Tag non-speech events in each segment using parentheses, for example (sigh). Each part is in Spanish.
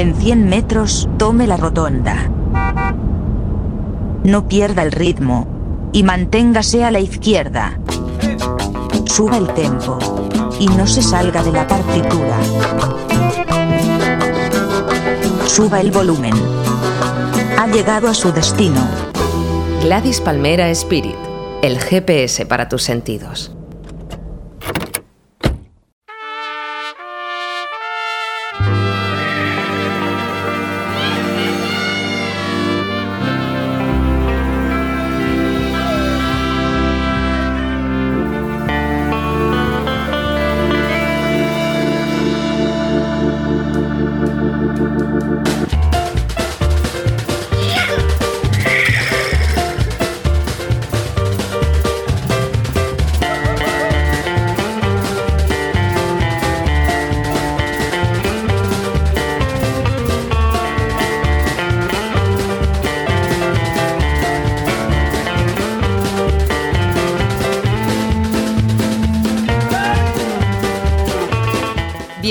En 100 metros, tome la rotonda. No pierda el ritmo. Y manténgase a la izquierda. Suba el tempo. Y no se salga de la partitura. Suba el volumen. Ha llegado a su destino. Gladys Palmera Spirit, el GPS para tus sentidos.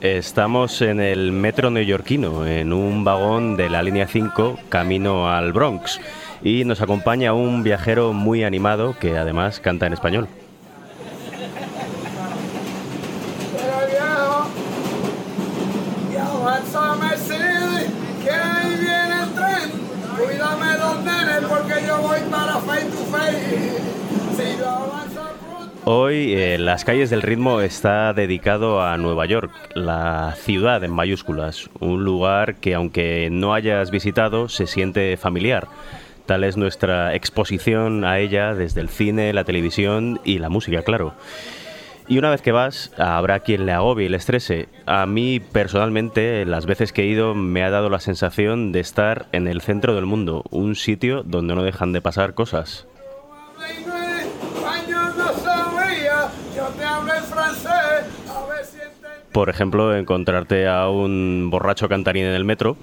Estamos en el metro neoyorquino, en un vagón de la línea 5, camino al Bronx, y nos acompaña un viajero muy animado que además canta en español. Hoy eh, Las calles del ritmo está dedicado a Nueva York, la ciudad en mayúsculas, un lugar que aunque no hayas visitado se siente familiar. Tal es nuestra exposición a ella desde el cine, la televisión y la música, claro. Y una vez que vas, habrá quien le agobie y le estrese. A mí personalmente, las veces que he ido, me ha dado la sensación de estar en el centro del mundo, un sitio donde no dejan de pasar cosas. Por ejemplo, encontrarte a un borracho cantarín en el metro,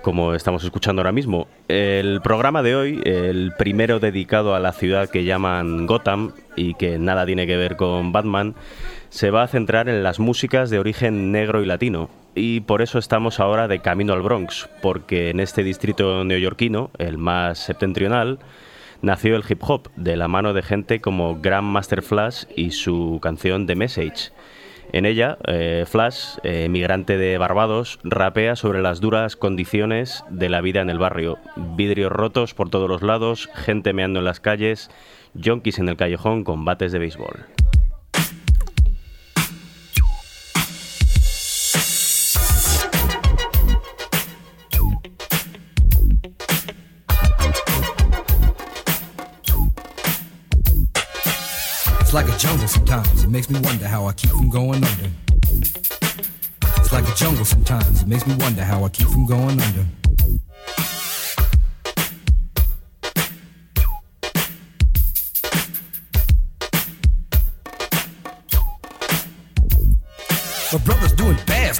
como estamos escuchando ahora mismo. El programa de hoy, el primero dedicado a la ciudad que llaman Gotham y que nada tiene que ver con Batman, se va a centrar en las músicas de origen negro y latino. Y por eso estamos ahora de camino al Bronx, porque en este distrito neoyorquino, el más septentrional, nació el hip hop de la mano de gente como Grandmaster Flash y su canción The Message. En ella, eh, Flash, eh, emigrante de Barbados, rapea sobre las duras condiciones de la vida en el barrio. Vidrios rotos por todos los lados, gente meando en las calles, junkies en el callejón con bates de béisbol. Sometimes. It makes me wonder how I keep from going under. It's like a jungle sometimes. It makes me wonder how I keep from going under. My brother's doing fast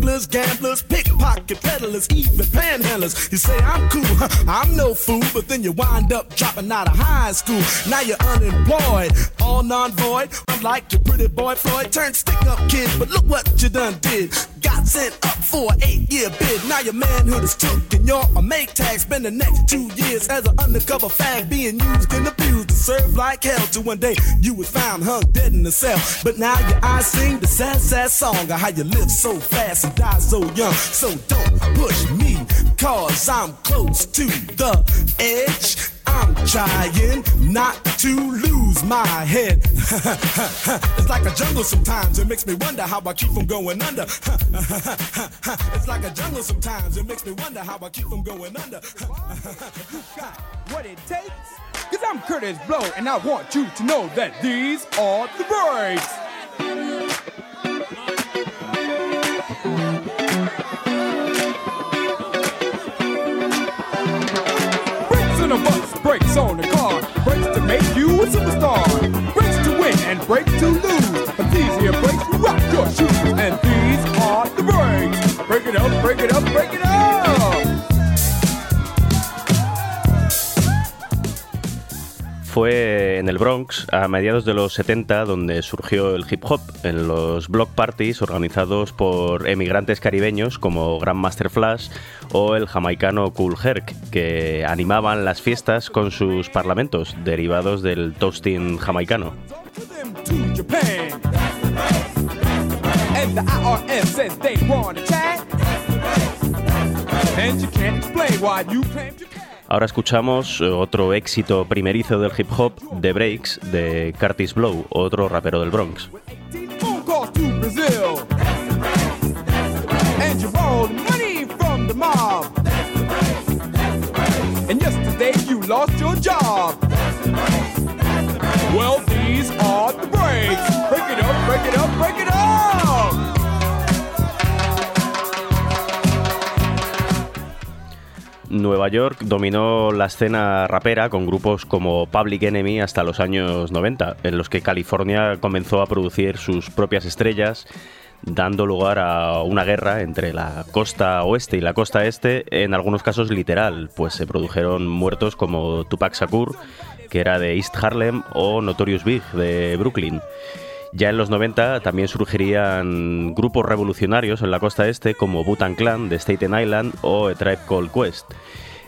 gamblers, pickpocket peddlers, even panhandlers. You say I'm cool, I'm no fool, but then you wind up dropping out of high school. Now you're unemployed, all non-void. I'm like your pretty boy Floyd, turned stick-up kid, but look what you done did. Got sent up for an eight-year bid. Now your manhood is took and you're a make tag. Spend the next two years as an undercover fag, being used and abused to serve like hell. Till one day you was found hung dead in the cell. But now your eyes sing the sad, sad song of how you live so fast and die so young. So don't push me, cause I'm close to the edge. I'm trying not to lose my head. (laughs) it's like a jungle sometimes, it makes me wonder how I keep from going under. (laughs) it's like a jungle sometimes, it makes me wonder how I keep from going under. (laughs) you got what it takes? Cause I'm Curtis Blow, and I want you to know that these are the breaks. Brakes on the car, brakes to make you a superstar, brakes to win and brakes to lose. But these here brakes rock your shoes, and these are the breaks. Break it up, break it up, break it up. Fue en el Bronx a mediados de los 70 donde surgió el hip hop, en los block parties organizados por emigrantes caribeños como Grandmaster Flash o el jamaicano Cool Herc, que animaban las fiestas con sus parlamentos derivados del toasting jamaicano. The you you. Ahora escuchamos eh, otro éxito primerizo del hip hop, The Breaks, de Curtis Blow, otro rapero del Bronx. 18 phone calls to Brazil. And you borrowed money from the mob. And yesterday you lost your job. Well, these are the breaks. Break it up, break it up, break it up. Nueva York dominó la escena rapera con grupos como Public Enemy hasta los años 90, en los que California comenzó a producir sus propias estrellas, dando lugar a una guerra entre la costa oeste y la costa este, en algunos casos literal, pues se produjeron muertos como Tupac Shakur, que era de East Harlem, o Notorious Big, de Brooklyn. Ya en los 90 también surgirían grupos revolucionarios en la costa este como Butan Clan de Staten Island o A Tribe Called Quest.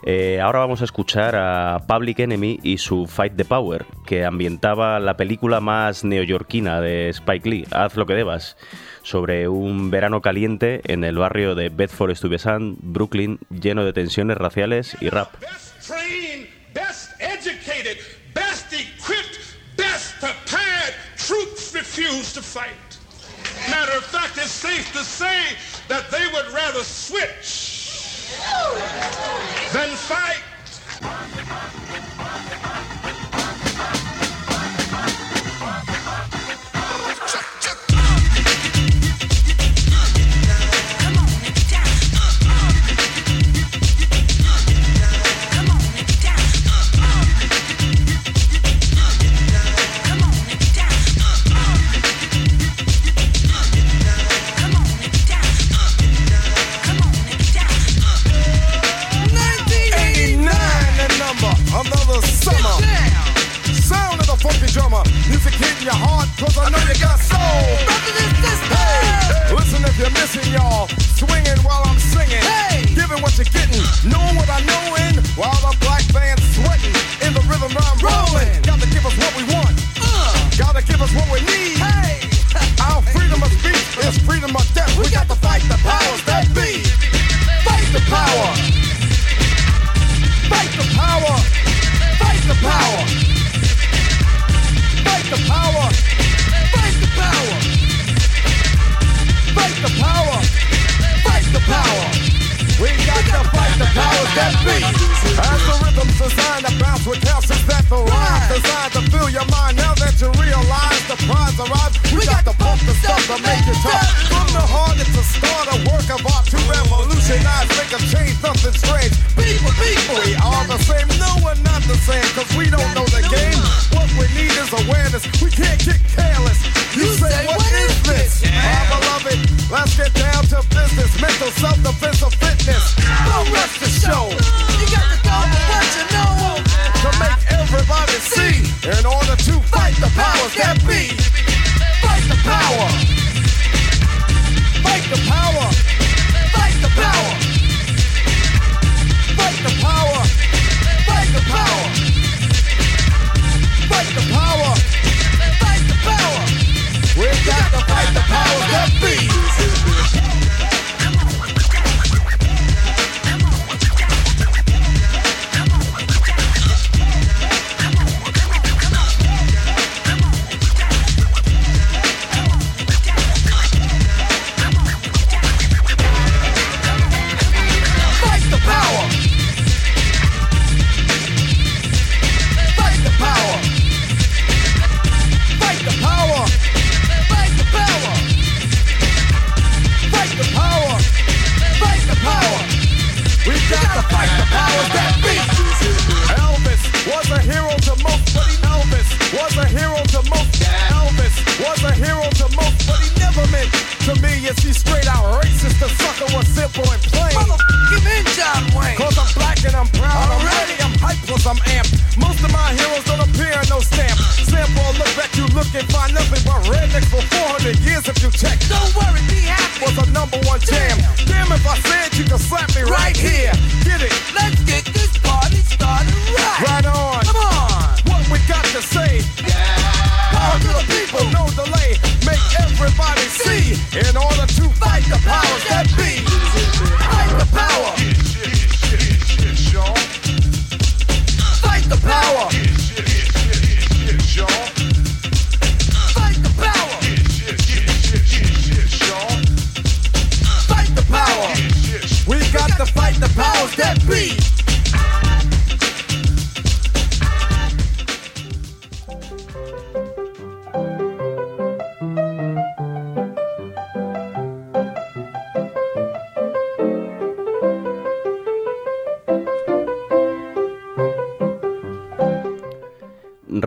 Eh, ahora vamos a escuchar a Public Enemy y su Fight the Power, que ambientaba la película más neoyorquina de Spike Lee, Haz lo que debas, sobre un verano caliente en el barrio de Bedford Stuyvesant, Brooklyn, lleno de tensiones raciales y rap. Refuse to fight. Matter of fact, it's safe to say that they would rather switch than fight.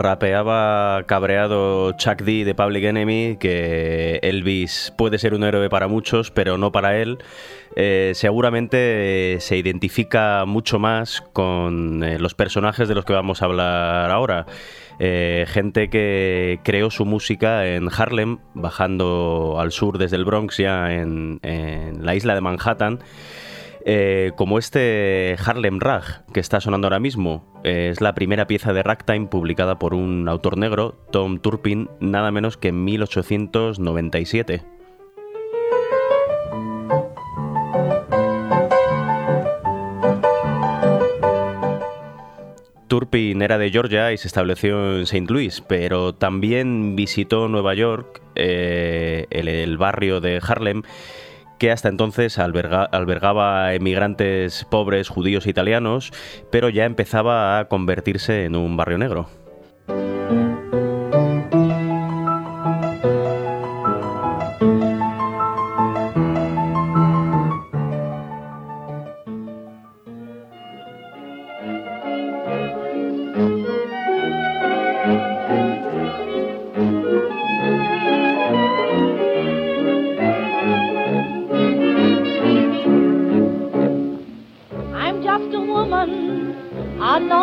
Rapeaba cabreado Chuck D de Public Enemy que Elvis puede ser un héroe para muchos, pero no para él. Eh, seguramente eh, se identifica mucho más con eh, los personajes de los que vamos a hablar ahora. Gente que creó su música en Harlem, bajando al sur desde el Bronx, ya en la isla de Manhattan. Eh, como este Harlem Rag que está sonando ahora mismo, eh, es la primera pieza de ragtime publicada por un autor negro, Tom Turpin, nada menos que en 1897. Turpin era de Georgia y se estableció en St. Louis, pero también visitó Nueva York, eh, el, el barrio de Harlem, que hasta entonces alberga- albergaba emigrantes pobres judíos e italianos, pero ya empezaba a convertirse en un barrio negro.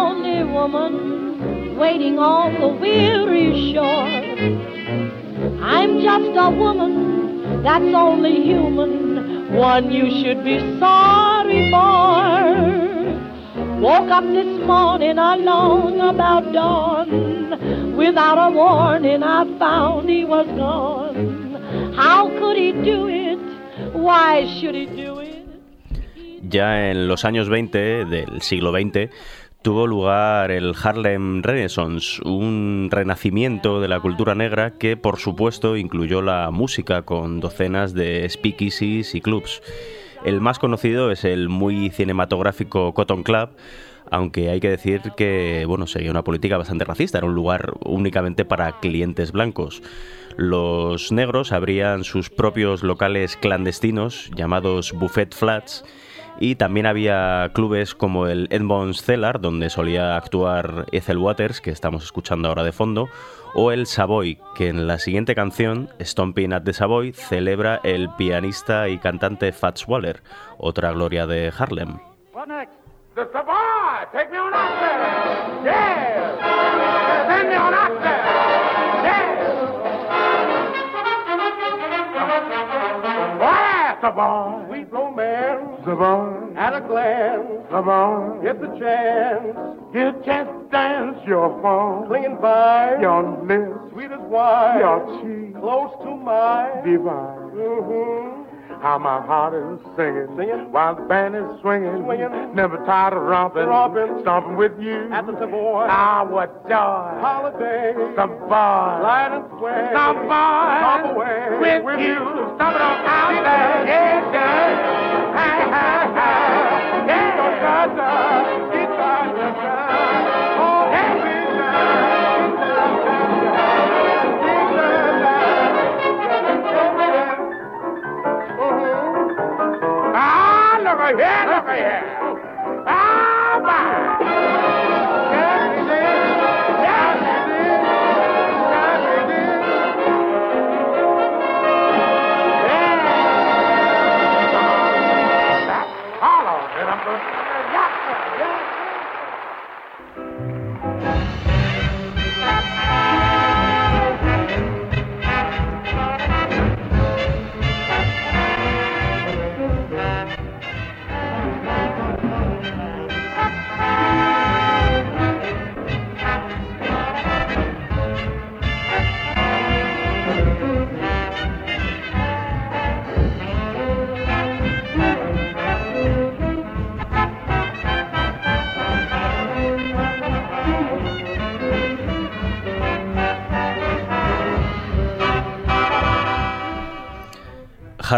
Lonely woman, waiting on the weary shore. I'm just a woman that's only human, one you should be sorry for. Woke up this morning alone about dawn. Without a warning, I found he was gone. How could he do it? Why should he do it? Ya en los años 20 del siglo XX tuvo lugar el Harlem Renaissance, un renacimiento de la cultura negra que por supuesto incluyó la música con docenas de speakeasies y clubs. El más conocido es el muy cinematográfico Cotton Club, aunque hay que decir que bueno, seguía una política bastante racista, era un lugar únicamente para clientes blancos. Los negros abrían sus propios locales clandestinos llamados buffet flats y también había clubes como el Edmonds Cellar, donde solía actuar Ethel Waters, que estamos escuchando ahora de fondo, o el Savoy, que en la siguiente canción, Stomping at the Savoy, celebra el pianista y cantante Fats Waller, otra gloria de Harlem. Savoy! Savoy? Sweet romance. Savoy. At a glance. Savoy. Get the chance. Get a chance to dance your phone. Clinging by. Your lips. Sweet as wine. Your cheek. Close to mine. Divine. Mm-hmm. How my heart is singing, singing while the band is swinging, swinging. Never tired of romping, romping, stomping with you at the Savoy. Ah, what joy! Holiday, Savoy, slide and sway, Savoy, with, with you, stomping on out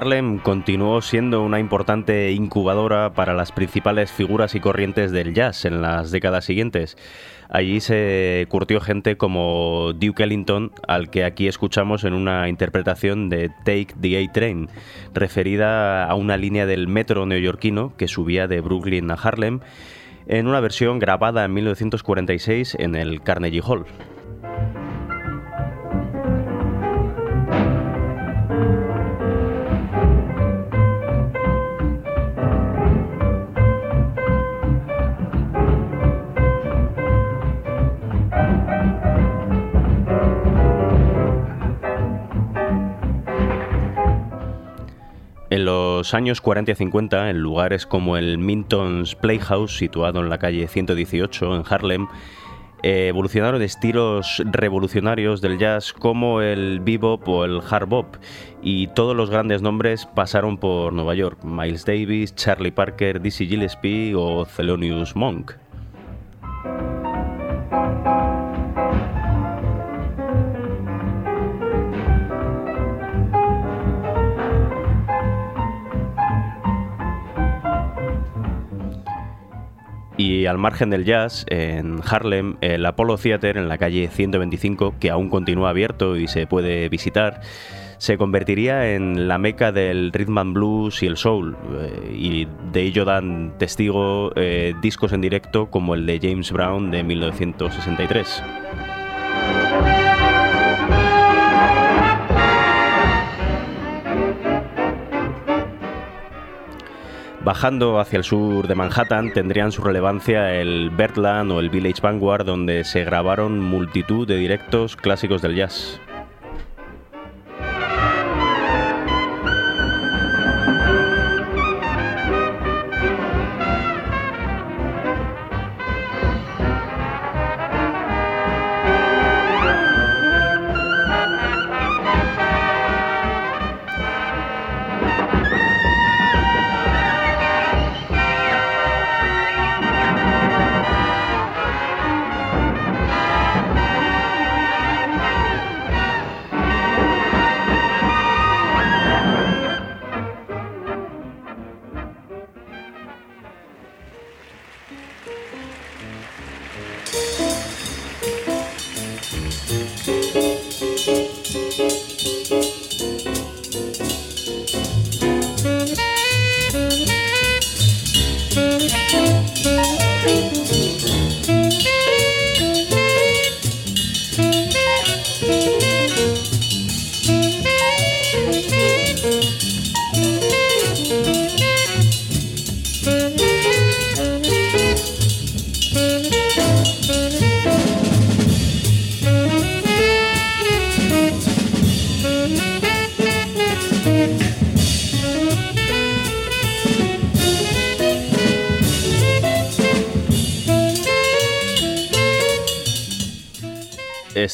Harlem continuó siendo una importante incubadora para las principales figuras y corrientes del jazz en las décadas siguientes. Allí se curtió gente como Duke Ellington, al que aquí escuchamos en una interpretación de Take the A-Train, referida a una línea del metro neoyorquino que subía de Brooklyn a Harlem, en una versión grabada en 1946 en el Carnegie Hall. En los años 40 y 50, en lugares como el Minton's Playhouse, situado en la calle 118 en Harlem, eh, evolucionaron estilos revolucionarios del jazz como el bebop o el hard bop, y todos los grandes nombres pasaron por Nueva York: Miles Davis, Charlie Parker, Dizzy Gillespie o Thelonious Monk. Y al margen del jazz, en Harlem, el Apollo Theater en la calle 125, que aún continúa abierto y se puede visitar, se convertiría en la meca del rhythm and blues y el soul, eh, y de ello dan testigo eh, discos en directo como el de James Brown de 1963. Bajando hacia el sur de Manhattan tendrían su relevancia el Bertland o el Village Vanguard, donde se grabaron multitud de directos clásicos del jazz.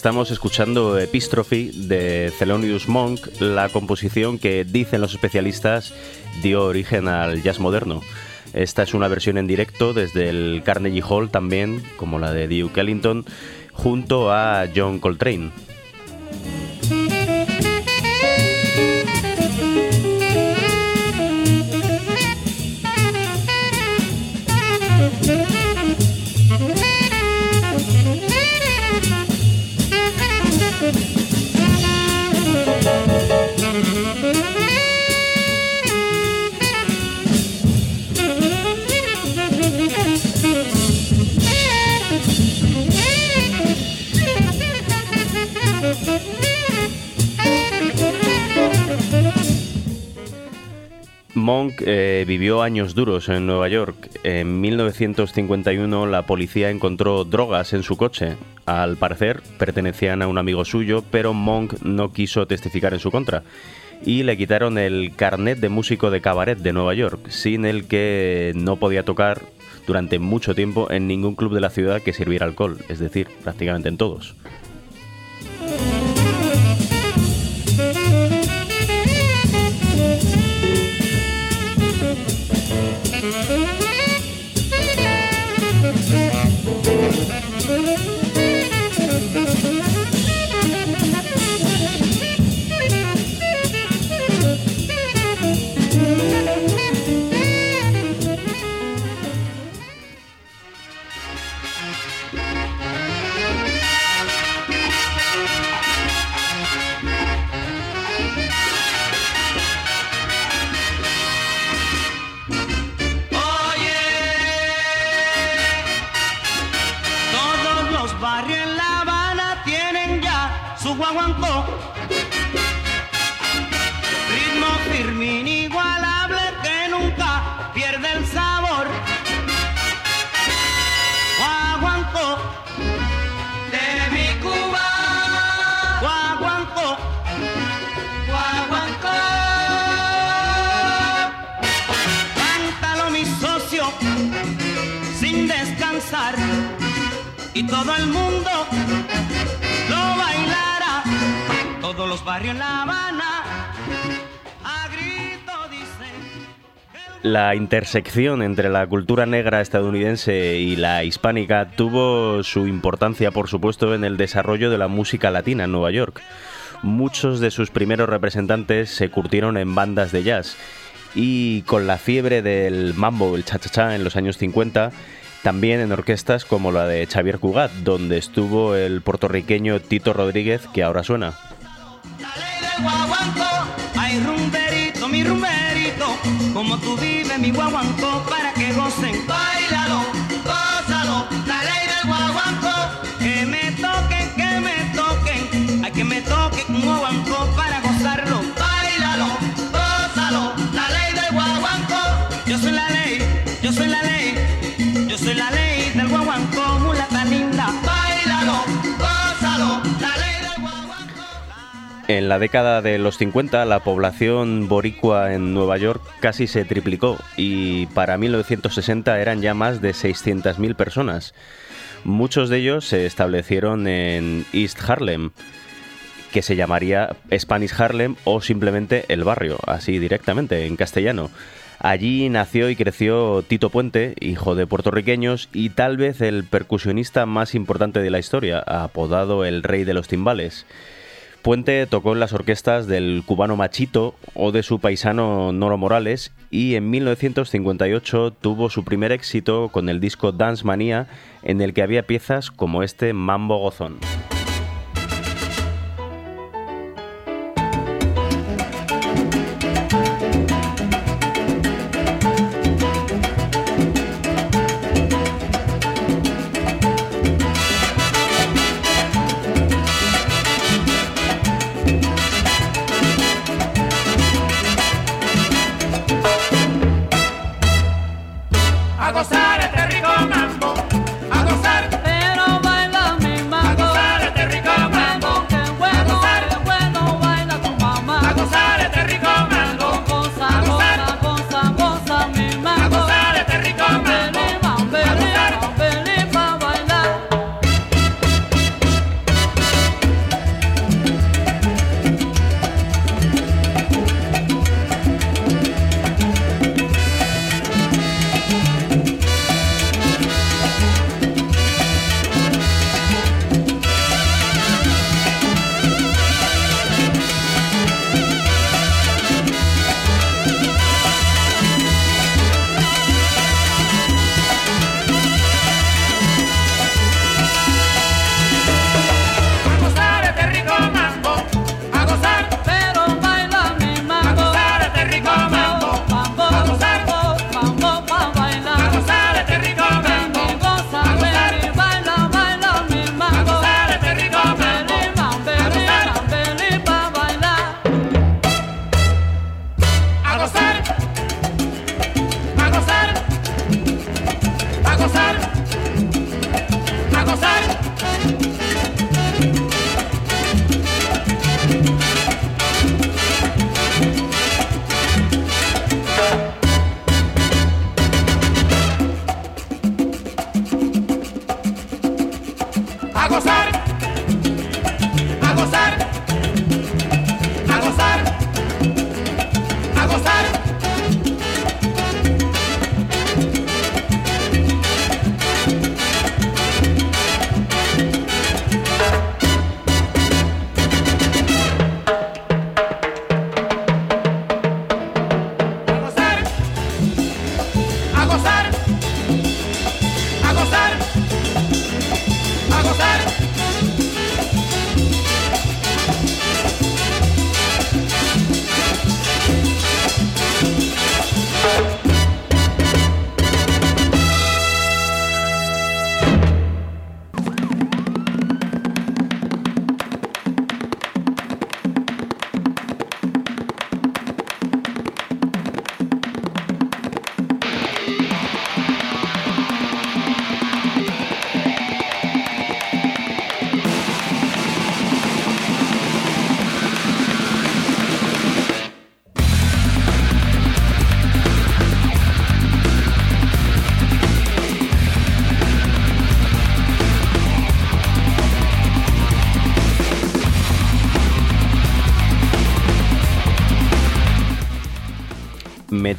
Estamos escuchando Epistrophe de Thelonious Monk, la composición que dicen los especialistas dio origen al jazz moderno. Esta es una versión en directo desde el Carnegie Hall también, como la de Duke Ellington, junto a John Coltrane. Eh, vivió años duros en Nueva York. En 1951 la policía encontró drogas en su coche. Al parecer pertenecían a un amigo suyo, pero Monk no quiso testificar en su contra. Y le quitaron el carnet de músico de cabaret de Nueva York, sin el que no podía tocar durante mucho tiempo en ningún club de la ciudad que sirviera alcohol, es decir, prácticamente en todos. Intersección entre la cultura negra estadounidense y la hispánica tuvo su importancia, por supuesto, en el desarrollo de la música latina en Nueva York. Muchos de sus primeros representantes se curtieron en bandas de jazz y con la fiebre del mambo, el cha-cha-cha en los años 50, también en orquestas como la de Xavier Cugat, donde estuvo el puertorriqueño Tito Rodríguez, que ahora suena. Como tú vives mi guaguancó En la década de los 50 la población boricua en Nueva York casi se triplicó y para 1960 eran ya más de 600.000 personas. Muchos de ellos se establecieron en East Harlem, que se llamaría Spanish Harlem o simplemente El Barrio, así directamente, en castellano. Allí nació y creció Tito Puente, hijo de puertorriqueños y tal vez el percusionista más importante de la historia, apodado el Rey de los Timbales. Puente tocó en las orquestas del cubano Machito o de su paisano Noro Morales y en 1958 tuvo su primer éxito con el disco Dance Manía en el que había piezas como este Mambo Gozón.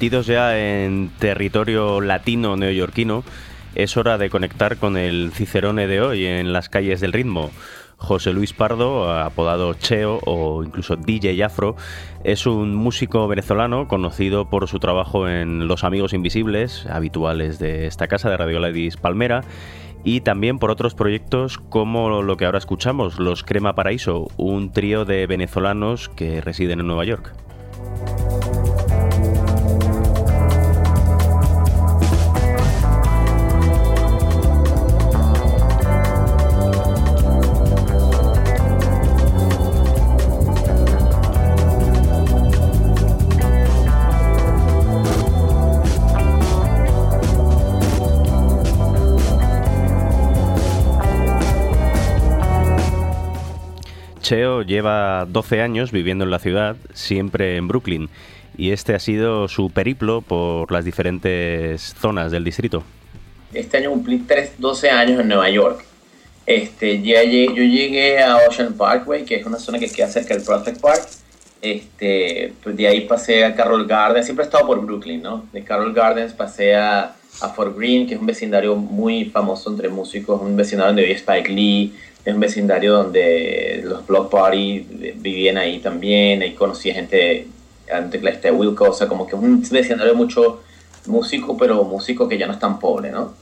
Metidos ya en territorio latino neoyorquino, es hora de conectar con el Cicerone de hoy en las calles del ritmo. José Luis Pardo, apodado Cheo o incluso DJ Afro, es un músico venezolano conocido por su trabajo en Los Amigos Invisibles, habituales de esta casa de Radio Ladies Palmera, y también por otros proyectos como lo que ahora escuchamos, Los Crema Paraíso, un trío de venezolanos que residen en Nueva York. Cheo lleva 12 años viviendo en la ciudad, siempre en Brooklyn, y este ha sido su periplo por las diferentes zonas del distrito. Este año cumplí 12 años en Nueva York. Este, ya yo llegué a Ocean Parkway, que es una zona que queda cerca del Prospect Park. Este, pues de ahí pasé a Carroll Gardens, siempre he estado por Brooklyn, ¿no? De Carroll Gardens pasé a, a Fort Greene, que es un vecindario muy famoso entre músicos, un vecindario donde vive Spike Lee, es un vecindario donde los Block Party vivían ahí también, ahí conocí gente, antes este Wilco, o sea, como que un vecindario mucho músico, pero músico que ya no es tan pobre, ¿no?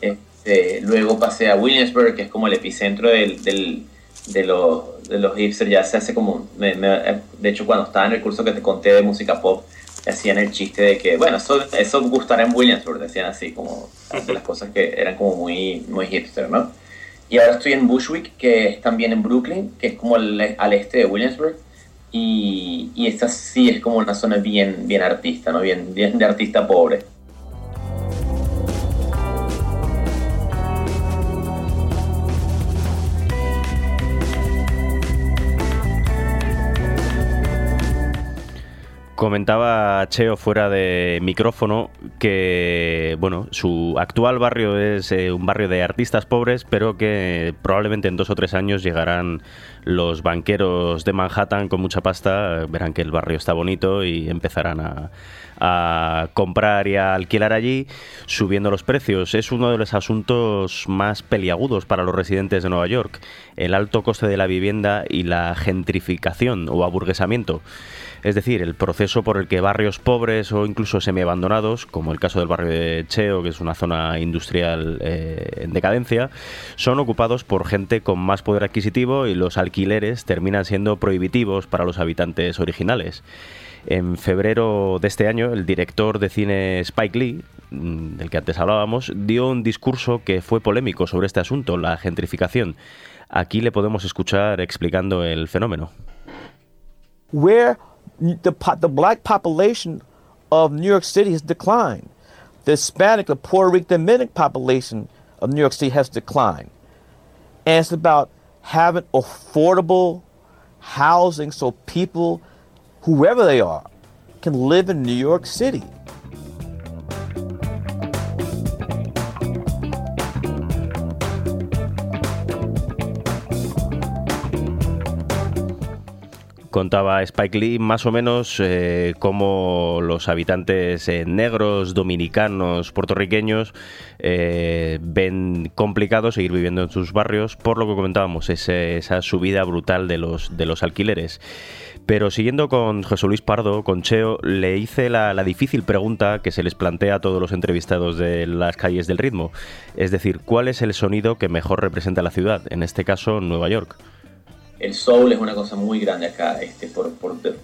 Este, luego pasé a Williamsburg, que es como el epicentro del, del, de, los, de los hipsters, ya se hace como, de hecho cuando estaba en el curso que te conté de música pop, hacían el chiste de que, bueno, eso, eso gustará en Williamsburg, decían así, como de las cosas que eran como muy, muy hipster, ¿no? Y ahora estoy en Bushwick, que es también en Brooklyn, que es como al, este de Williamsburg. Y, y, esta sí es como una zona bien, bien artista, ¿no? Bien, bien de artista pobre. Comentaba Cheo fuera de micrófono que bueno, su actual barrio es eh, un barrio de artistas pobres, pero que probablemente en dos o tres años llegarán los banqueros de Manhattan con mucha pasta, verán que el barrio está bonito y empezarán a, a comprar y a alquilar allí, subiendo los precios. Es uno de los asuntos más peliagudos para los residentes de Nueva York, el alto coste de la vivienda y la gentrificación o aburguesamiento es decir, el proceso por el que barrios pobres o incluso semiabandonados, como el caso del barrio de Cheo, que es una zona industrial eh, en decadencia, son ocupados por gente con más poder adquisitivo y los alquileres terminan siendo prohibitivos para los habitantes originales. En febrero de este año, el director de cine Spike Lee, mm, del que antes hablábamos, dio un discurso que fue polémico sobre este asunto, la gentrificación. Aquí le podemos escuchar explicando el fenómeno. The, the black population of New York City has declined. The Hispanic, the Puerto Rican, Dominican population of New York City has declined. And it's about having affordable housing so people, whoever they are, can live in New York City. Contaba Spike Lee más o menos eh, cómo los habitantes eh, negros, dominicanos, puertorriqueños eh, ven complicado seguir viviendo en sus barrios por lo que comentábamos, esa subida brutal de los, alquileres. Pero siguiendo con José Luis Pardo, con Cheo, le hice la, la, difícil pregunta que se les plantea a todos los entrevistados de las calles del ritmo. Es decir, ¿cuál es el sonido que mejor representa la ciudad? En este caso, Nueva York el soul es una cosa muy grande acá, este, por,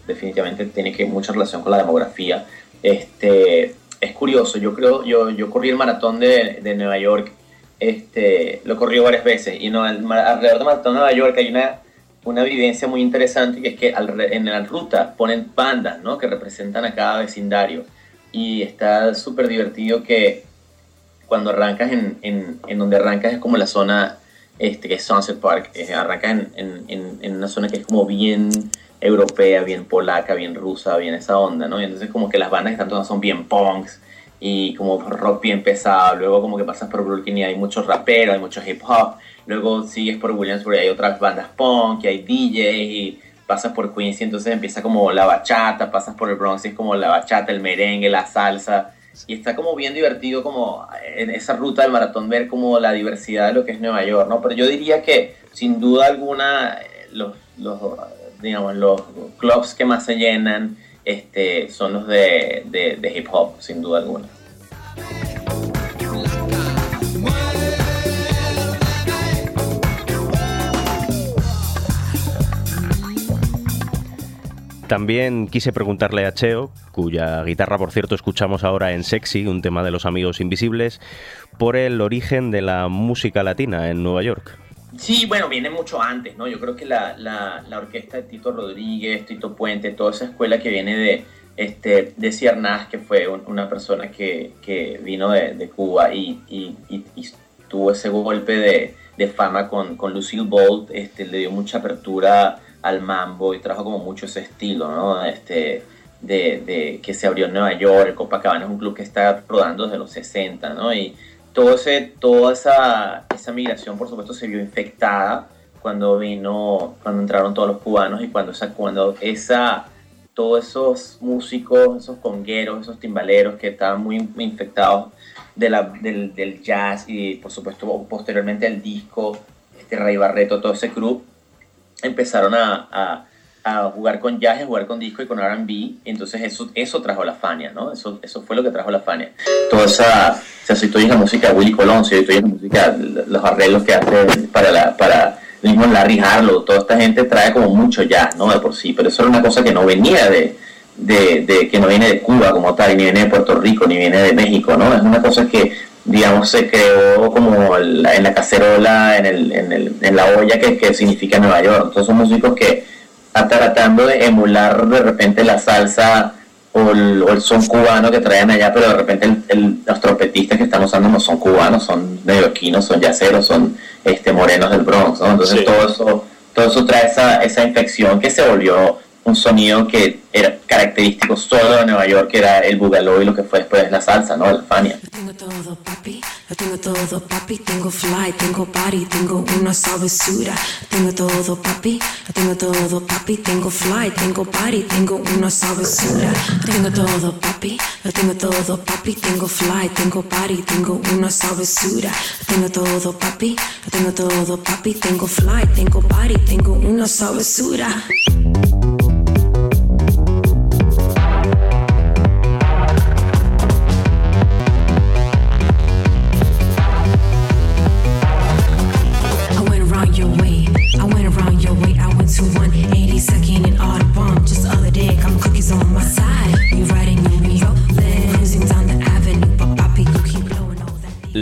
definitivamente tiene que mucha relación con la demografía. Este, es curioso, yo creo, yo, yo corrí el maratón de, de Nueva York, este, lo corrí varias veces, y no, alrededor del maratón de Nueva York hay una, una evidencia muy interesante, que es que en la ruta ponen bandas, ¿no? Que representan a cada vecindario, y está súper divertido que cuando arrancas en, en, en donde arrancas es como la zona este, que es Sunset Park, eh, arranca en, en, en, una zona que es como bien europea, bien polaca, bien rusa, bien esa onda, ¿no? Y entonces como que las bandas que están todas son bien punks y como rock bien pesado, luego como que pasas por Brooklyn y hay muchos raperos, hay mucho hip hop, luego sigues por Williamsburg y hay otras bandas punk, y hay DJs y pasas por Queens y entonces empieza como la bachata, pasas por el Bronx y es como la bachata, el merengue, la salsa. Y está como bien divertido como en esa ruta del maratón ver como la diversidad de lo que es Nueva York, ¿no? Pero yo diría que sin duda alguna eh, los, los digamos, los clubs que más se llenan este, son los de, de, de hip hop, sin duda alguna. También quise preguntarle a Cheo, cuya guitarra por cierto escuchamos ahora en Sexy, un tema de los amigos invisibles, por el origen de la música latina en Nueva York. Sí, bueno, viene mucho antes, ¿no? Yo creo que la, la, la orquesta de Tito Rodríguez, Tito Puente, toda esa escuela que viene de, este, de Ciernaz, que fue un- una persona que, que vino de, de Cuba y- y tuvo ese golpe de, de fama con, con Lucille Bolt, este, le dio mucha apertura al mambo y trajo como mucho ese estilo, ¿no? Este, de, que se abrió en Nueva York, Copacabana es un club que está rodando desde los 60, ¿no? Y todo ese, toda esa, esa migración, por supuesto, se vio infectada cuando vino, cuando entraron todos los cubanos y cuando esa, cuando esa, todos esos músicos, esos congueros, esos timbaleros que estaban muy infectados de la, del, del jazz y por supuesto posteriormente el disco, este Ray Barreto, todo ese crew, empezaron a, a- a jugar con jazz, a jugar con disco y con R&B, entonces eso, eso trajo la Fania, ¿no? Eso, eso fue lo que trajo la Fania. Toda esa, o sea, si tú oyes la música de Willy Colón, si tú oyes la música, los arreglos que hace para la, para mismo Larry Harlow, toda esta gente trae como mucho jazz, ¿no? De por sí, pero eso era una cosa que no venía de, de, de- que no viene de Cuba como tal, ni viene de Puerto Rico, ni viene de México, ¿no? Es una cosa que, digamos, se creó como la- en la cacerola, en, el, en, el, en la olla que, que significa Nueva York. Entonces son músicos que están tratando de emular de repente la salsa o el, o el son cubano que traen allá, pero de repente el- el- los trompetistas que están usando no son cubanos, son neoyorquinos, son yaceros, son este, morenos del Bronx, ¿no? Entonces Sí. todo eso todo eso trae esa, esa infección que se volvió un sonido que era característico solo de Nueva York, que era el boogaloo y lo que fue después la salsa, ¿no? La Fania. Tengo todo, papi, lo tengo todo, papi, tengo fly, tengo party, tengo una sabrosura. Tengo todo, papi, tengo todo, papi, tengo fly, tengo party, tengo una sabrosura. Tengo todo, papi, lo tengo todo, papi, tengo fly, tengo party, tengo una sabrosura. Tengo todo, papi, tengo todo, papi, tengo fly, tengo party, tengo una sabrosura.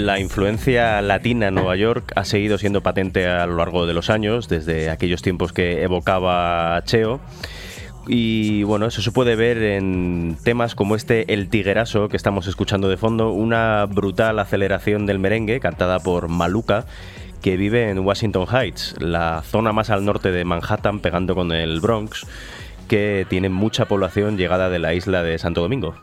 La influencia latina en Nueva York ha seguido siendo patente a lo largo de los años, desde aquellos tiempos que evocaba Cheo. Y bueno, eso se puede ver en temas como este El Tiguerazo que estamos escuchando de fondo, una brutal aceleración del merengue cantada por Maluca, que vive en Washington Heights, la zona más al norte de Manhattan pegando con el Bronx, que tiene mucha población llegada de la isla de Santo Domingo.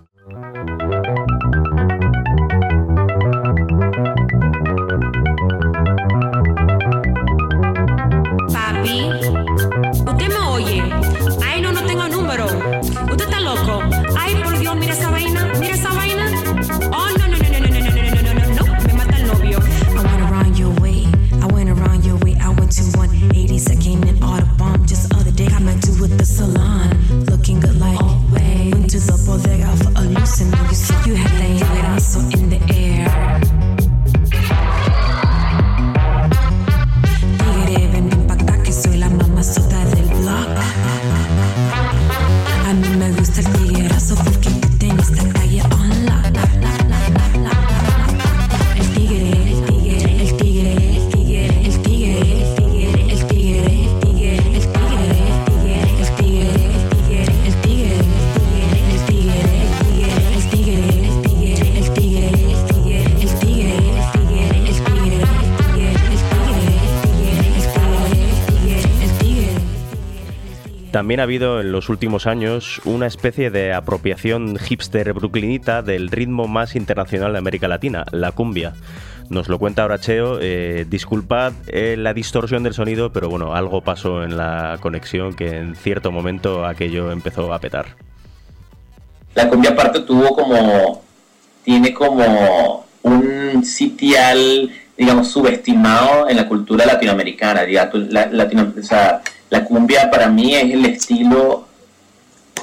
También ha habido en los últimos años una especie de apropiación hipster brooklynita del ritmo más internacional de América Latina, la cumbia. Nos lo cuenta ahora Cheo. Eh, disculpad eh, la distorsión del sonido, pero bueno, algo pasó en la conexión que en cierto momento aquello empezó a petar. La cumbia aparte tuvo como, tiene como un sitial, digamos, subestimado en la cultura latinoamericana. digamos, La, o sea, la cumbia para mí es el estilo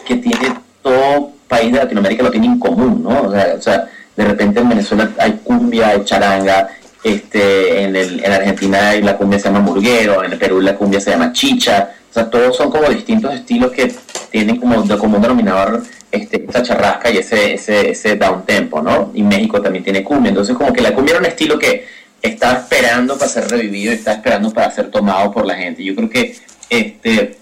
que tiene todo país de Latinoamérica lo tiene en común, ¿no? O sea, o sea, de repente en Venezuela hay cumbia, hay charanga, este, en, el, en Argentina la cumbia se llama murguero, en el Perú la cumbia se llama chicha, o sea, todos son como distintos estilos que tienen como de común denominador este, esa charrasca y ese, ese, ese down tempo, ¿no? Y México también tiene cumbia, entonces como que la cumbia era un estilo que estaba esperando para ser revivido, estaba esperando para ser tomado por la gente. Yo creo que este,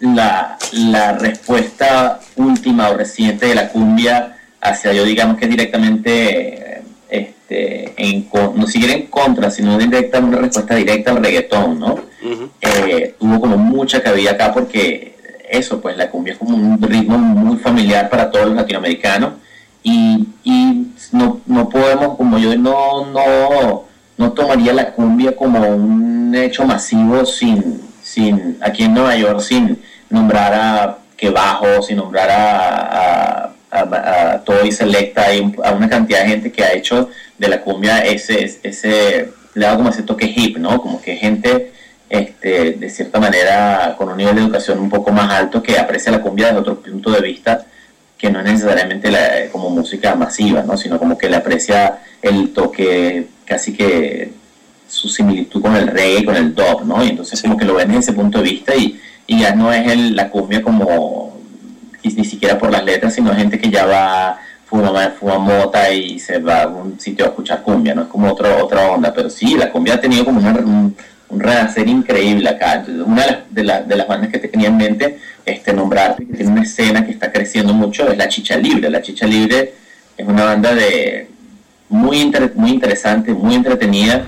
la, la respuesta última o reciente de la cumbia hacia yo digamos que es directamente este, en, no siquiera en contra, sino directa, una respuesta directa al reggaetón, ¿no? Eh, tuvo como mucha cabida acá porque eso, pues la cumbia es como un ritmo muy familiar para todos los latinoamericanos y, y no, no podemos, como yo no, no, no tomaría la cumbia como un hecho masivo sin, sin aquí en Nueva York, sin nombrar a Que Bajo, sin nombrar a, a, a, a Toy Selecta a una cantidad de gente que ha hecho de la cumbia ese, ese le como ese toque hip, ¿no? Como que gente este, de cierta manera con un nivel de educación un poco más alto que aprecia la cumbia desde otro punto de vista que no es necesariamente la- como música masiva, ¿no? sino como que le aprecia el toque casi que su similitud con el reggae, con el dub, ¿no? Y entonces como que lo ven desde ese punto de vista y, y ya no es el- la cumbia como ni siquiera por las letras, sino gente que ya va fuma, fuma mota y se va a un sitio a escuchar cumbia, ¿no? Es como otro, otra onda, pero sí, la cumbia ha tenido como una- un, un renacer increíble acá. Entonces, una de las, de, la- de las bandas que tenía en mente este, nombrar, que tiene una escena que está creciendo mucho, es La Chicha Libre. La Chicha Libre es una banda de muy, inter- muy interesante, muy entretenida.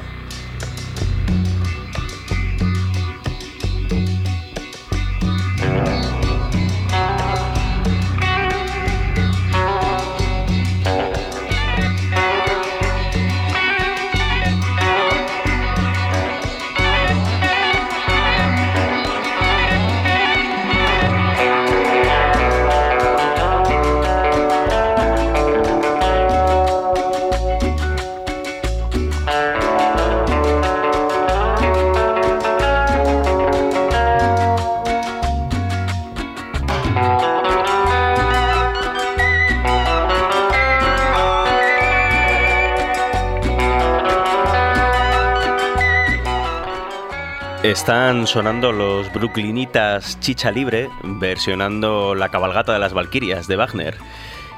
Están sonando los Brooklynitas Chicha Libre, versionando la cabalgata de las Valquirias de Wagner.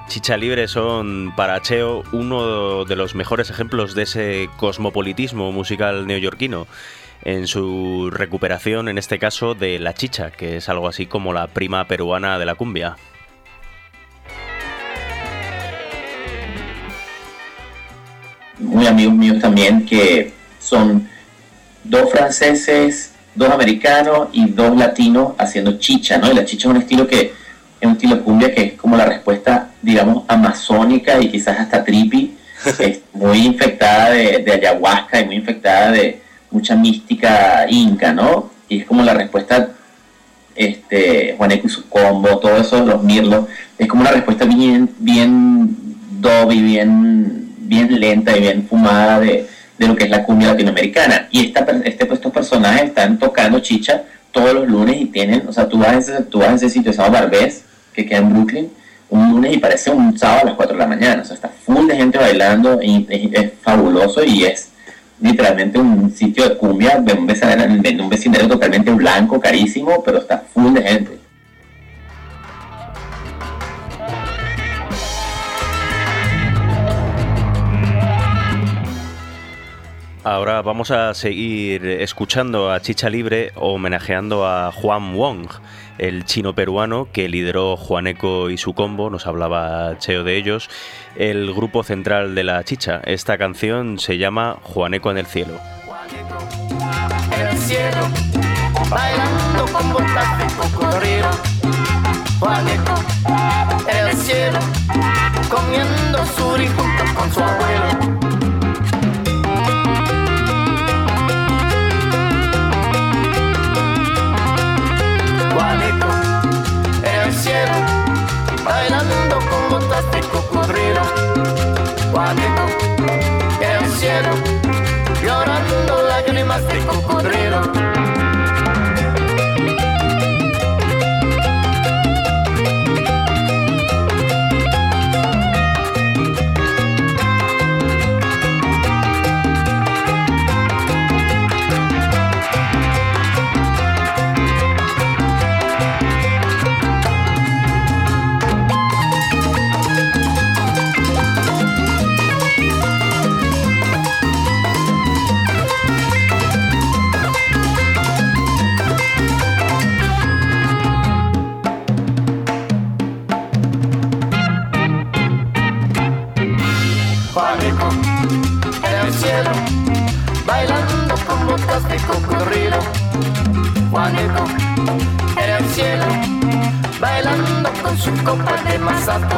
Chicha Libre son para Cheo uno de los mejores ejemplos de ese cosmopolitismo musical neoyorquino en su recuperación, en este caso, de la chicha, que es algo así como la prima peruana de la cumbia. muy amigos míos también que son dos franceses, dos americanos y dos latinos haciendo chicha, ¿no? Y la chicha es un estilo que es un estilo cumbia que es como la respuesta, digamos, amazónica y quizás hasta trippy, (laughs) es muy infectada de, de ayahuasca y muy infectada de mucha mística inca, ¿no? Y es como la respuesta este, Juaneco y su combo, todo eso, los mirlos, es como una respuesta bien, bien doby, bien, bien lenta y bien fumada de, de lo que es la cumbia latinoamericana. Y esta, este, pues, estos personajes están tocando chicha todos los lunes y tienen, o sea, tú vas a ese, tú vas a ese sitio, se llama Barbés, que queda en Brooklyn, un lunes y parece un sábado a las 4 de la mañana, o sea, está full de gente bailando y es, es fabuloso y es literalmente un sitio de cumbia de un vecindario, de un vecindario totalmente blanco, carísimo, pero está full de gente. Ahora vamos a seguir escuchando a Chicha Libre homenajeando a Juan Wong, el chino peruano que lideró Juaneco y su combo, nos hablaba Cheo de ellos, el grupo central de la Chicha. Esta canción se llama Juaneco en el cielo. Juaneco, en el cielo, comiendo suri junto con su abuelo. obrero. Botas de cocodrilo. Juaneco en el cielo, bailando con su copa de masato.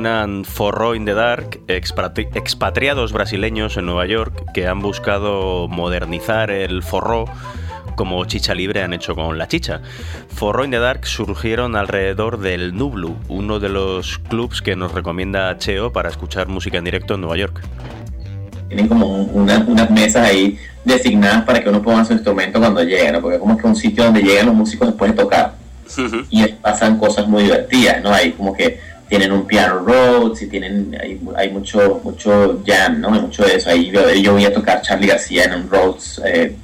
Suenan Forro in the Dark, expatri- expatriados brasileños en Nueva York que han buscado modernizar el forró como Chicha Libre han hecho con la chicha. Forro in the Dark surgieron alrededor del Nublu, uno de los clubs que nos recomienda Cheo para escuchar música en directo en Nueva York. tienen como una- unas mesas ahí designadas para que uno ponga su instrumento cuando llegue, ¿no? Porque es como que un sitio donde llegan los músicos después de tocar. Y ahí pasan cosas muy divertidas, ¿no? Hay como que tienen un piano Rhodes y tienen, hay, hay mucho, mucho jam, ¿no? Hay mucho de eso. Ahí yo, yo voy a tocar Charlie García en un Rhodes eh,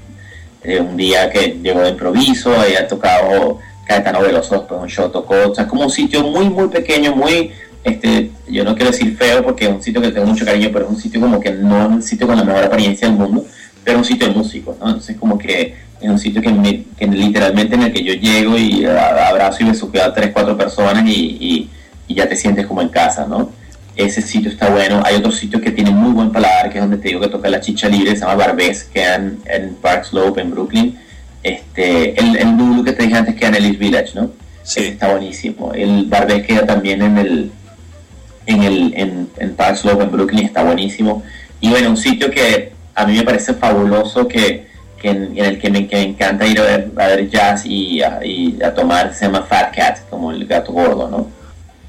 eh, un día que llegó de improviso, ahí ha tocado Caetano Veloso, pues un show tocó, o sea, como un sitio muy, muy pequeño, muy, este, yo no quiero decir feo porque es un sitio que tengo mucho cariño, pero es un sitio como que no es un sitio con la mejor apariencia del mundo, pero es un sitio de músicos, ¿no? Entonces como que es un sitio que, me- literalmente en el que yo llego y a- abrazo y besuqueo a tres, cuatro personas y, y- y ya te sientes como en casa, ¿no? Ese sitio está bueno. Hay otros sitios que tienen muy buen paladar, que es donde te digo que toca la chicha libre, se llama Barbés, que en, en Park Slope, en Brooklyn. Este, el, el Lulu que te dije antes queda en el East Village, ¿no? Ese está buenísimo. El Barbés queda también en el en el en, en Park Slope, en Brooklyn, está buenísimo. Y bueno, un sitio que a mí me parece fabuloso, que, que en, en el que me, que me encanta ir a ver, a ver jazz y a, y a tomar, se llama Fat Cat, como el gato gordo, ¿no?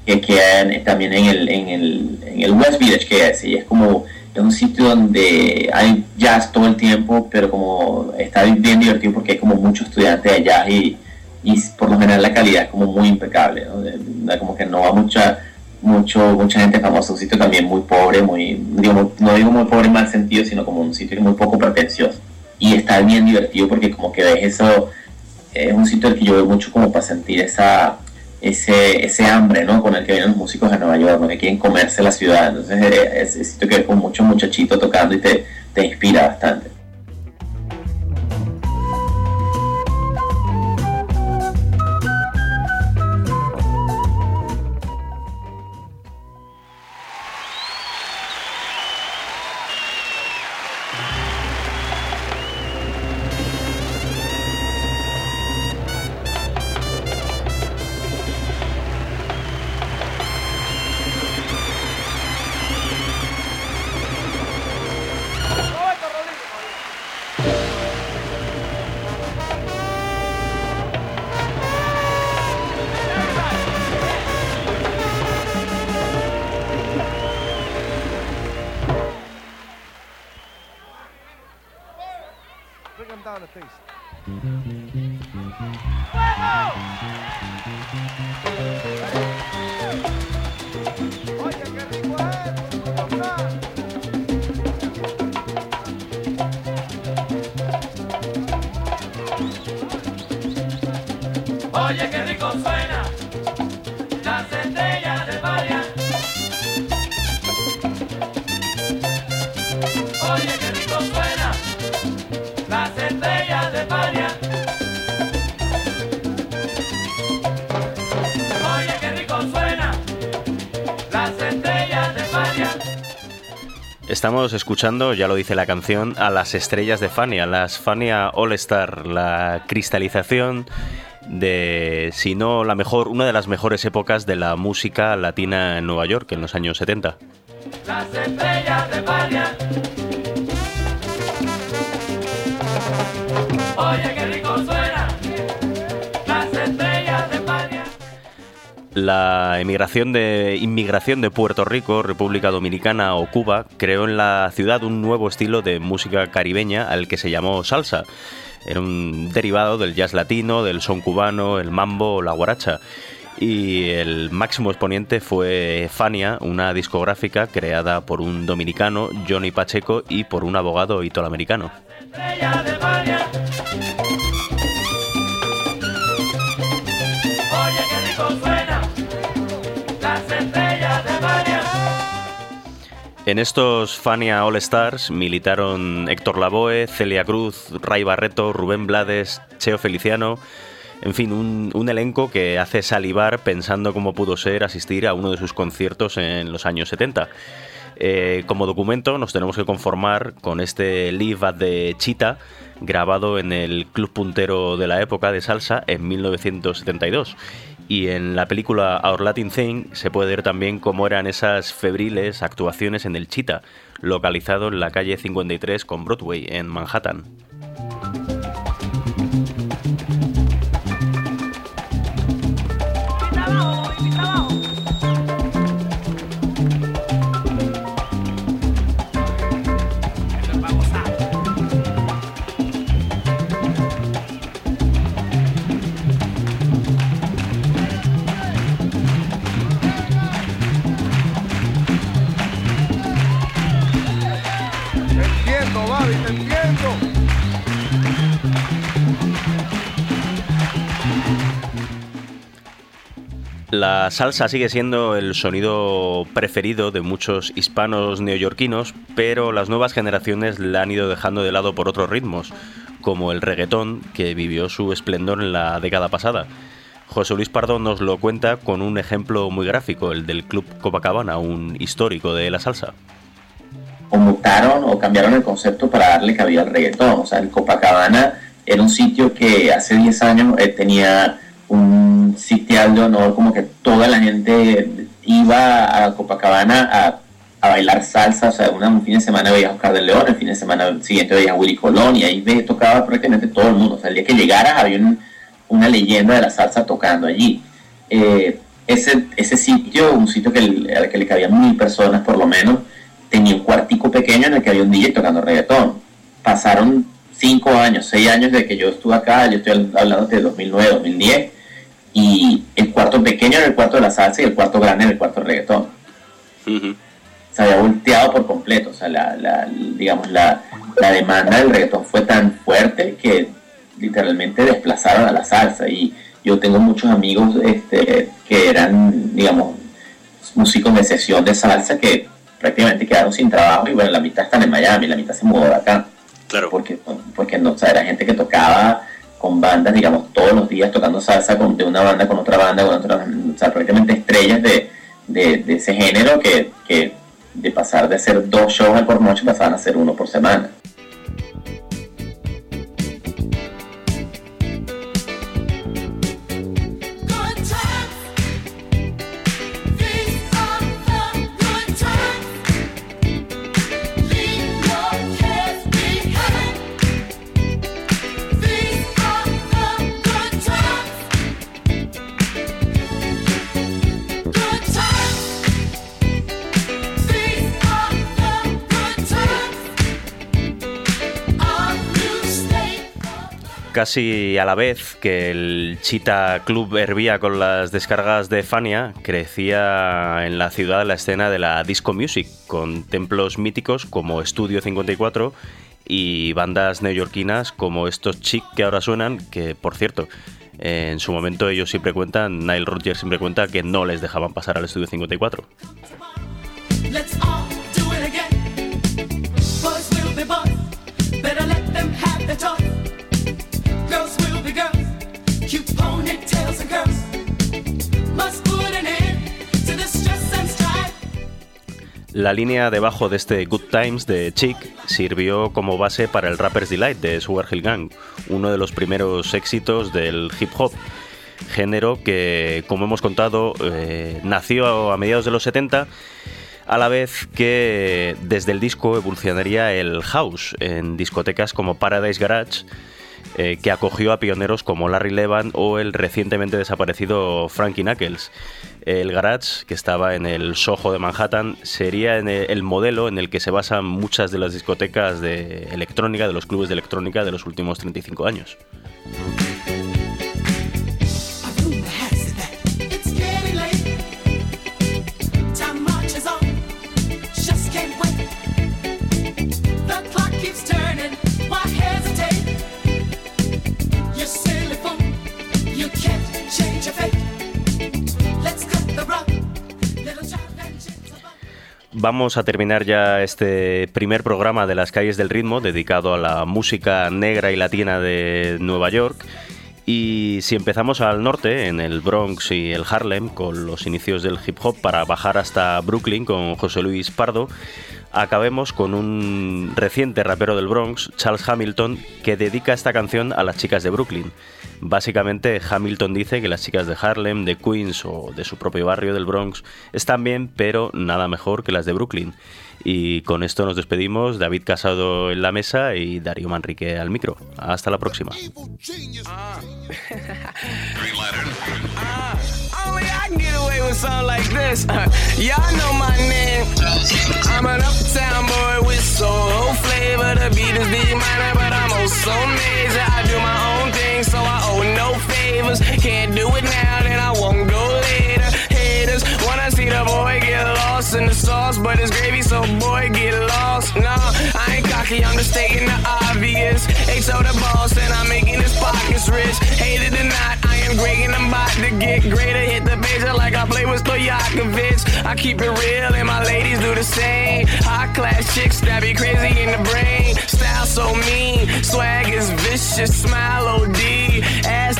Que queda en- también en el, en, el, en el West Village, que es, y es como es un sitio donde hay jazz todo el tiempo, pero como está bien divertido porque hay como muchos estudiantes de jazz y, y por lo general la calidad es como muy impecable, como que no va mucha mucho mucha gente famosa, un sitio también muy pobre, muy digo, no digo muy pobre en mal sentido, sino como un sitio muy poco pretencioso. Y está bien divertido porque como que ves eso es un sitio al que yo veo mucho como para sentir esa ese, ese hambre ¿no? con el que vienen los músicos a Nueva York, que quieren comerse la ciudad. Entonces eh, es que con muchos muchachitos tocando y te, te inspira bastante. Estamos escuchando, ya lo dice la canción, a las estrellas de Fania, las Fania All Star, la cristalización de, si no la mejor, una de las mejores épocas de la música latina en Nueva York en los años 70. Las estrellas de Faria. La emigración de, inmigración de Puerto Rico, República Dominicana o Cuba creó en la ciudad un nuevo estilo de música caribeña al que se llamó salsa. Era un derivado del jazz latino, del son cubano, el mambo o la guaracha. Y el máximo exponente fue Fania, una discográfica creada por un dominicano, Johnny Pacheco, y por un abogado italoamericano. En estos Fania All Stars militaron Héctor Lavoe, Celia Cruz, Ray Barreto, Rubén Blades, Cheo Feliciano, en fin, un, elenco que hace salivar pensando cómo pudo ser asistir a uno de sus conciertos en los años 70. Eh, como documento nos tenemos que conformar con este Live at the Chita, grabado en el club puntero de la época de salsa en 1972. Y en la película Our Latin Thing se puede ver también cómo eran esas febriles actuaciones en el Chita, localizado en la calle 53 con Broadway, en Manhattan. La salsa sigue siendo el sonido preferido de muchos hispanos neoyorquinos, pero las nuevas generaciones la han ido dejando de lado por otros ritmos, como el reggaetón, que vivió su esplendor en la década pasada. José Luis Pardo nos lo cuenta con un ejemplo muy gráfico, el del Club Copacabana, un histórico de la salsa. o mutaron o cambiaron el concepto para darle cabida al reggaetón. O sea, el Copacabana era un sitio que hace 10 años eh, tenía un sitial de honor, como que toda la gente iba a Copacabana a, a bailar salsa. O sea, una- un fin de semana veías a Oscar de León, el fin de semana siguiente veías a Willy Colón y ahí tocaba prácticamente todo el mundo. O sea, el día que llegaras había un- una leyenda de la salsa tocando allí. Eh, ese, ese sitio, un sitio que, al que le cabían mil personas por lo menos, tenía un cuartico pequeño en el que había un DJ tocando reggaetón. Pasaron cinco años, seis años de que yo estuve acá, yo estoy hablando de 2009, 2010, y el cuarto pequeño era el cuarto de la salsa y el cuarto grande era el cuarto reggaetón. Se había volteado por completo, o sea, la, la- digamos, la, la demanda del reggaetón fue tan fuerte que literalmente desplazaron a la salsa y yo tengo muchos amigos este, que eran, digamos, músicos de sesión de salsa que prácticamente quedaron sin trabajo y bueno, la mitad están en Miami, la mitad se mudó de acá. Claro. Porque, porque no, o sea, era gente que tocaba con bandas, digamos, todos los días tocando salsa con, de una banda con otra banda, con otra, o sea, prácticamente estrellas de, de, ese género que, que de pasar de hacer dos shows por noche pasaban a hacer uno por semana. Casi a la vez que el Chita Club hervía con las descargas de Fania, crecía en la ciudad la escena de la disco music, con templos míticos como Estudio 54 y bandas neoyorquinas como estos chic que ahora suenan, que por cierto, en su momento ellos siempre cuentan, Nile Rodgers siempre cuenta que no les dejaban pasar al Estudio 54. Let's all La línea debajo de este Good Times de Chic sirvió como base para el Rapper's Delight de Sugar Hill Gang, uno de los primeros éxitos del hip hop, género que, como hemos contado, eh, nació a mediados de los 70 a la vez que desde el disco evolucionaría el house en discotecas como Paradise Garage, eh, que acogió a pioneros como Larry Levan o el recientemente desaparecido Frankie Knuckles. El garage, que estaba en el Soho de Manhattan, sería el modelo en el que se basan muchas de las discotecas de electrónica, de los clubes de electrónica de los últimos 35 años. Vamos a terminar ya este primer programa de las calles del ritmo dedicado a la música negra y latina de Nueva York. Y si empezamos al norte, en el Bronx y el Harlem, con los inicios del hip hop, para bajar hasta Brooklyn con José Luis Pardo, acabemos con un reciente rapero del Bronx, Charles Hamilton, que dedica esta canción a las chicas de Brooklyn. Básicamente, Hamilton dice que las chicas de Harlem, de Queens o de su propio barrio del Bronx están bien, pero nada mejor que las de Brooklyn. Y con esto nos despedimos, David Casado en la mesa y Darío Manrique al micro. Hasta la próxima. Can't do it now, then I won't. The boy get lost in the sauce, but it's gravy, so boy get lost. Nah, I ain't cocky, I'm just stating the obvious. H.O. the boss, and I'm making his pockets rich. Hate it or not, I am great and I'm about to get greater. Hit the major like I play with Stojakovic. I keep it real and my ladies do the same. High class chicks that be crazy in the brain. Style so mean, swag is vicious, smile OD.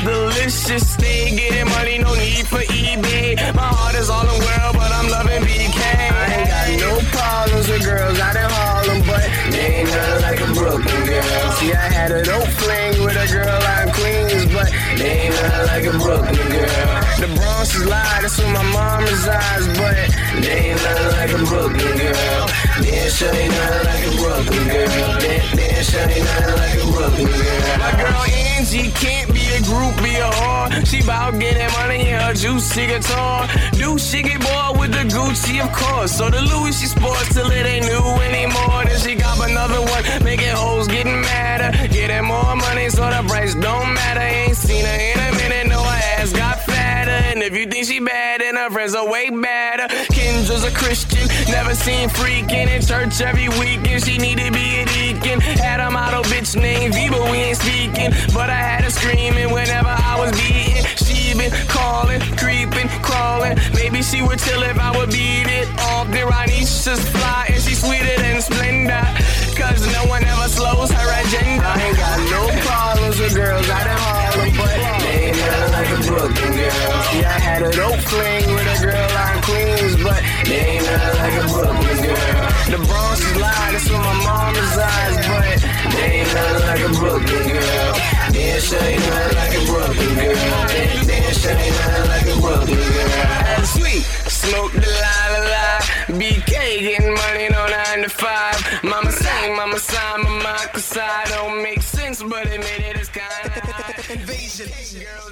Delicious, stay getting money, no need for eBay. My heart is all in world, but I'm loving BK. I ain't got no problems with girls out in Harlem, but they ain't nothing like a Brooklyn girl. See, I had a dope fling with a girl out in Queens, but they ain't nothing like a Brooklyn girl. The Bronx is live, that's where my mom resides, but they ain't nothing like a Brooklyn girl. Damn sure ain't nothing like a Brooklyn girl. Damn, damn sure ain't nothing like a Brooklyn girl. My girl Angie can't be a group, be a whore. She bout getting money in her juicy guitar. Do she get bored with the Gucci, of course. So the Louis she sports till it ain't new anymore. Then she got another one, making hoes getting madder. Getting more money, so the price don't matter. Ain't seen her in a minute, no her ass got fatter. And if you think she bad, then her friends are way badder. Kendra's a Christian, never seen freaking in church every weekend. She need to be a deacon. Had a model bitch named V, but we ain't speaking. But I had her screaming whenever I was beating. She been calling, creeping, crawling. Maybe she would chill if I would beat it off. Then Ranisha's fly and she's sweeter than Splenda. Cause no one ever slows her agenda. I ain't got no problems with girls out in Harlem, but they ain't nothing like a Brooklyn girl. See, I had a dope fling with a girl out in Queens, but they ain't nothing like a Brooklyn girl. The Bronx is live, that's where my mom resides, but they ain't nothing like a Brooklyn girl. Damn sure ain't nothing like a Brooklyn girl. Damn, sure ain't nothing like a Brooklyn girl. Sweet, smoke the la la la. BK getting money no nine to five. Mama mama sign my mind, cause I don't make sense, but admit it is kinda. (laughs) Invasion. Girl,